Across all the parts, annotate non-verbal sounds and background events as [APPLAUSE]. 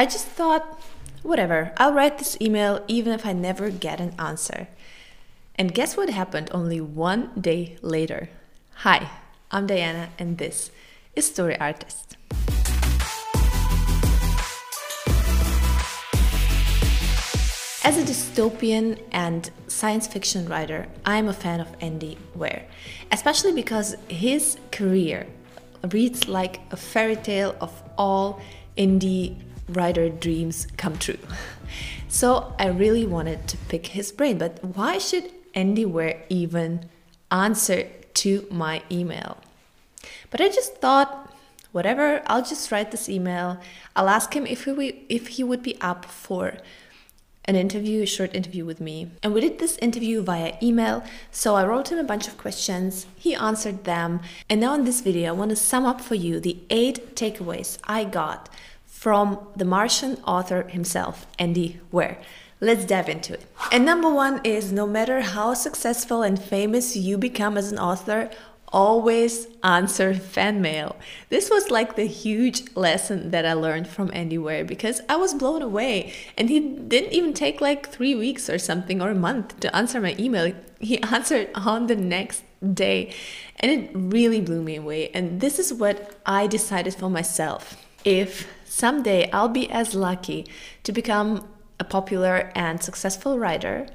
I just thought, whatever, I'll write this email even if I never get an answer. And guess what happened only one day later? Hi, I'm Diana, and this is Story Artist. As a dystopian and science fiction writer, I'm a fan of Andy Weir, especially because his career reads like a fairy tale of all indie writer dreams come true. So I really wanted to pick his brain, but why should Andy Weir even answer to my email? But I just thought, whatever, I'll just write this email. I'll ask him if he, if he would be up for an interview, a short interview with me. And we did this interview via email. So I wrote him a bunch of questions, he answered them. And now in this video, I want to sum up for you the eight takeaways I got from the Martian author himself, Andy Weir. Let's dive into it. And number one is no matter how successful and famous you become as an author, always answer fan mail. This was like the huge lesson that I learned from Andy Weir because I was blown away. And he didn't even take like three weeks or something or a month to answer my email. He [LAUGHS] answered on the next day. And it really blew me away. And this is what I decided for myself. If someday I'll be as lucky to become a popular and successful writer,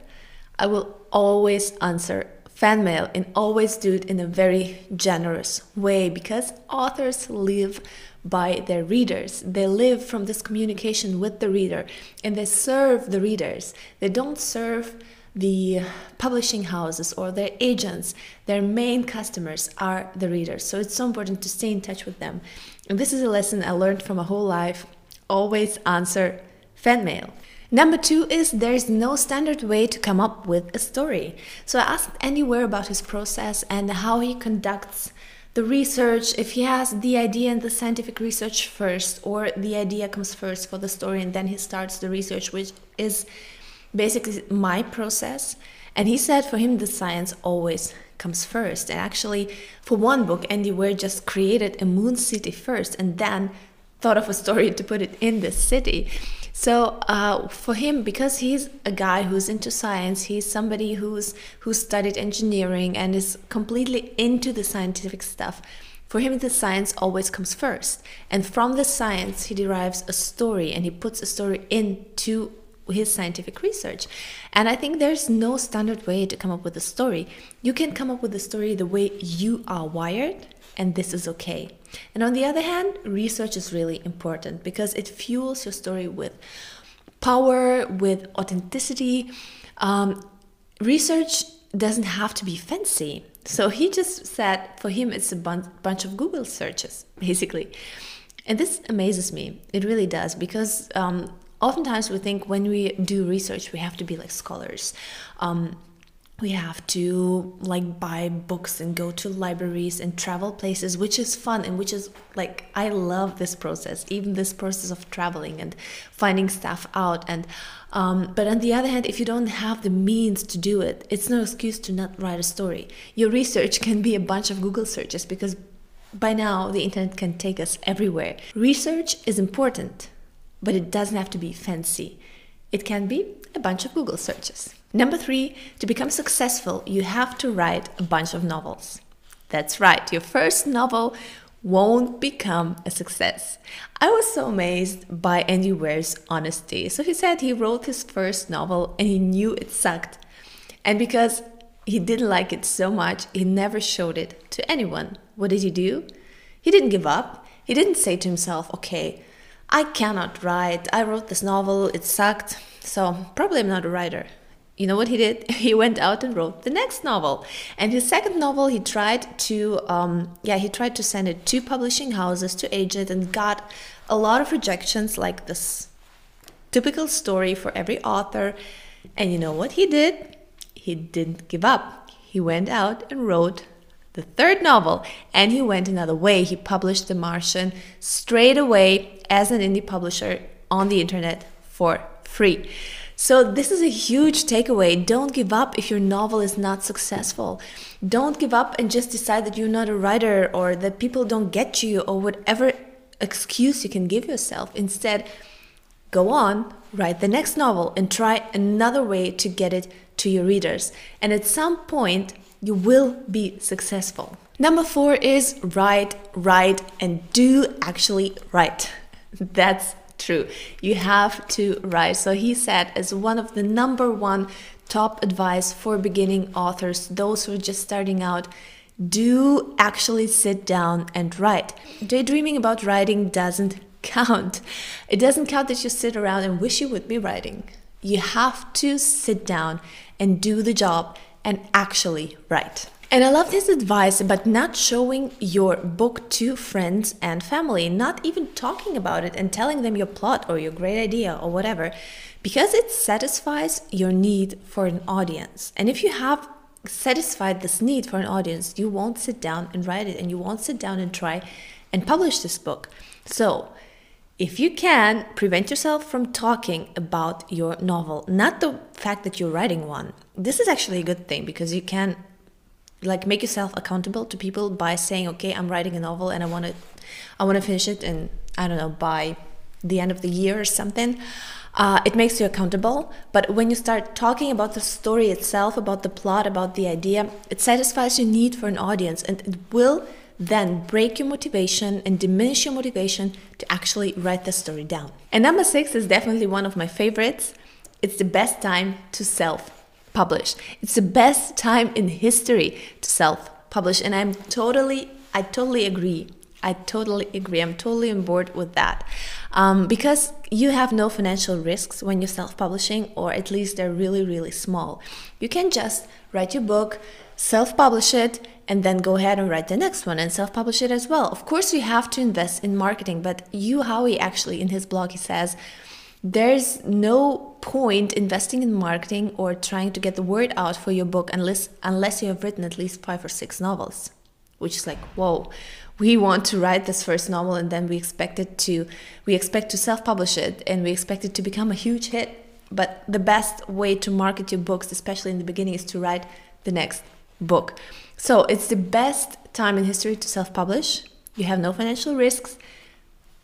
I will always answer fan mail and always do it in a very generous way because authors live by their readers. They live from this communication with the reader and they serve the readers. They don't serve the publishing houses or their agents. Their main customers are the readers. So it's so important to stay in touch with them. And this is a lesson I learned from my whole life. Always answer fan mail. Number two is there's no standard way to come up with a story. So I asked Andy Weir about his process and how he conducts the research, if he has the idea and the scientific research first, or the idea comes first for the story and then he starts the research, which is basically my process. And he said for him, the science always comes first. And actually, for one book, Andy Weir just created a moon city first and then thought of a story to put it in the city. So uh, for him, because he's a guy who's into science, he's somebody who's who studied engineering and is completely into the scientific stuff. For him, the science always comes first, and from the science, he derives a story, and he puts a story into his scientific research. And I think there's no standard way to come up with a story. You can come up with a story the way you are wired, and this is okay. And on the other hand, research is really important because it fuels your story with power, with authenticity. Um, research doesn't have to be fancy. So he just said for him it's a bun- bunch of Google searches, [LAUGHS] basically. And this amazes me. It really does because um, oftentimes we think when we do research, we have to be like scholars. Um, we have to like buy books and go to libraries and travel places which is fun and which is like i love this process even this process of traveling and finding stuff out and um, but on the other hand if you don't have the means to do it it's no excuse to not write a story. Your research can be a bunch of google searches because by now the internet can take us everywhere. Research is important but it doesn't have to be fancy it can be a bunch of google searches Number three, to become successful, you have to write a bunch of novels. That's right, your first novel won't become a success. I was so amazed by Andy Weir's honesty. So he said he wrote his first novel and he knew it sucked. And because he didn't like it so much, he never showed it to anyone. What did he do? He didn't give up. He didn't say to himself, okay, I cannot write. I wrote this novel, it sucked, so probably I'm not a writer you know what he did? [LAUGHS] He went out and wrote the next novel. And his second novel, he tried to, um, yeah, he tried to send it to publishing houses, to agents, and got a lot of rejections, like this typical story for every author. And you know what he did? He didn't give up. He went out and wrote the third novel, and he went another way. He published The Martian straight away as an indie publisher on the internet for free. So, this is a huge takeaway. Don't give up if your novel is not successful. Don't give up and just decide that you're not a writer or that people don't get you or whatever excuse you can give yourself. Instead, go on, write the next novel, and try another way to get it to your readers. And at some point, you will be successful. Number four is write, write, and do actually write. [LAUGHS] That's true. You have to write. So he said, as one of the number one top advice for beginning authors, those who are just starting out, do actually sit down and write. Daydreaming about writing doesn't count. It doesn't count that you sit around and wish you would be writing. You have to sit down and do the job and actually write. And I love this advice about not showing your book to friends and family, not even talking about it and telling them your plot or your great idea or whatever, because it satisfies your need for an audience. And if you have satisfied this need for an audience, you won't sit down and write it and you won't sit down and try and publish this book. So, if you can, prevent yourself from talking about your novel, not the fact that you're writing one. This is actually a good thing because you can like make yourself accountable to people by saying, "Okay, I'm writing a novel and I want to I want to finish it and I don't know, by the end of the year or something." Uh, it makes you accountable. But when you start talking about the story itself, about the plot, about the idea, it satisfies your need for an audience and it will then break your motivation and diminish your motivation to actually write the story down. And number six is definitely one of my favorites. It's the best time to self publish. It's the best time in history to self publish. And I'm totally, I totally agree. I totally agree. I'm totally on board with that. Um, because you have no financial risks when you're self publishing, or at least they're really, really small. You can just write your book, self publish it, and then go ahead and write the next one and self publish it as well. Of course, you have to invest in marketing, but Hugh Howey actually in his blog he says there's no point investing in marketing or trying to get the word out for your book unless unless you have written at least five or six novels which is like whoa we want to write this first novel and then we expect it to we expect to self-publish it and we expect it to become a huge hit but the best way to market your books especially in the beginning is to write the next book. So it's the best time in history to self-publish. You have no financial risks.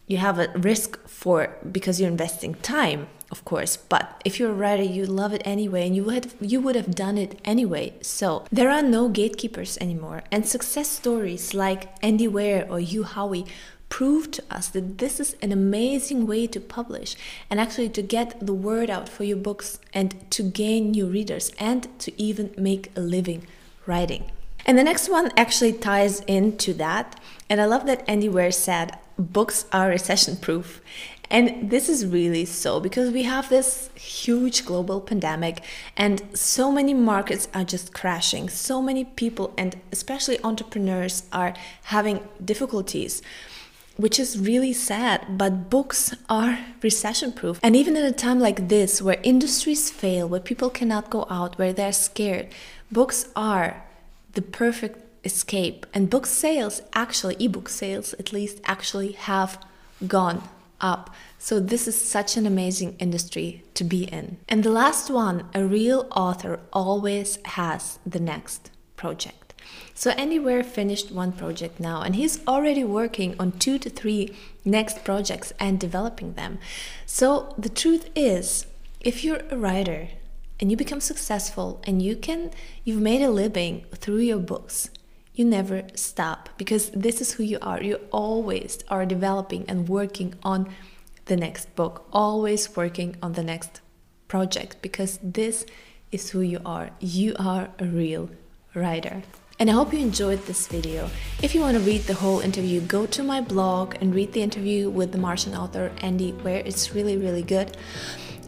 You have a risk for because you're investing time of course but if you're a writer you love it anyway and you would you would have done it anyway. So there are no gatekeepers anymore and success stories like andy weir or Hugh Howey prove to us that this is an amazing way to publish and actually to get the word out for your books and to gain new readers and to even make a living writing and the next one actually ties into that and i love that andy weir said books are recession proof. And this is really so because we have this huge global pandemic and so many markets are just crashing. So many people and especially entrepreneurs are having difficulties, which is really sad. But books are recession proof. And even at a time like this, where industries fail, where people cannot go out, where they're scared, books are the perfect escape. And book sales, actually, ebook sales at least, actually have gone up. So, this is such an amazing industry to be in. And the last one a real author always has the next project. So, Andy Weir finished one project now, and he's already working on two to three next projects and developing them. So, the truth is, if you're a writer and you become successful and you can you've made a living through your books you never stop because this is who you are. You always are developing and working on the next book, always working on the next project because this is who you are. You are a real writer. And I hope you enjoyed this video. If you want to read the whole interview, go to my blog and read the interview with the Martian author Andy Weir it's really, really good.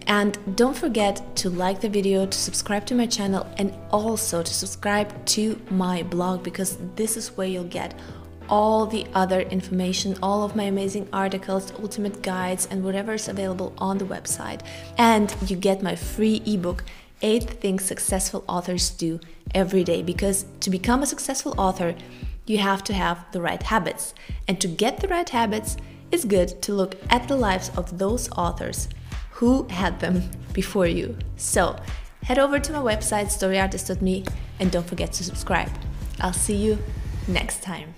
And don't forget to like the video, to subscribe to my channel, and also to subscribe to my blog because this is where you'll get all the other information, all of my amazing articles, ultimate guides, and whatever is available on the website. And you get my free ebook, 8 Things Successful Authors Do Every Day. Because to become a successful author, you have to have the right habits. And to get the right habits, it's good to look at the lives of those authors who had them [LAUGHS] before you. So head over to my website, storyartist.me, and don't forget to subscribe. I'll see you next time.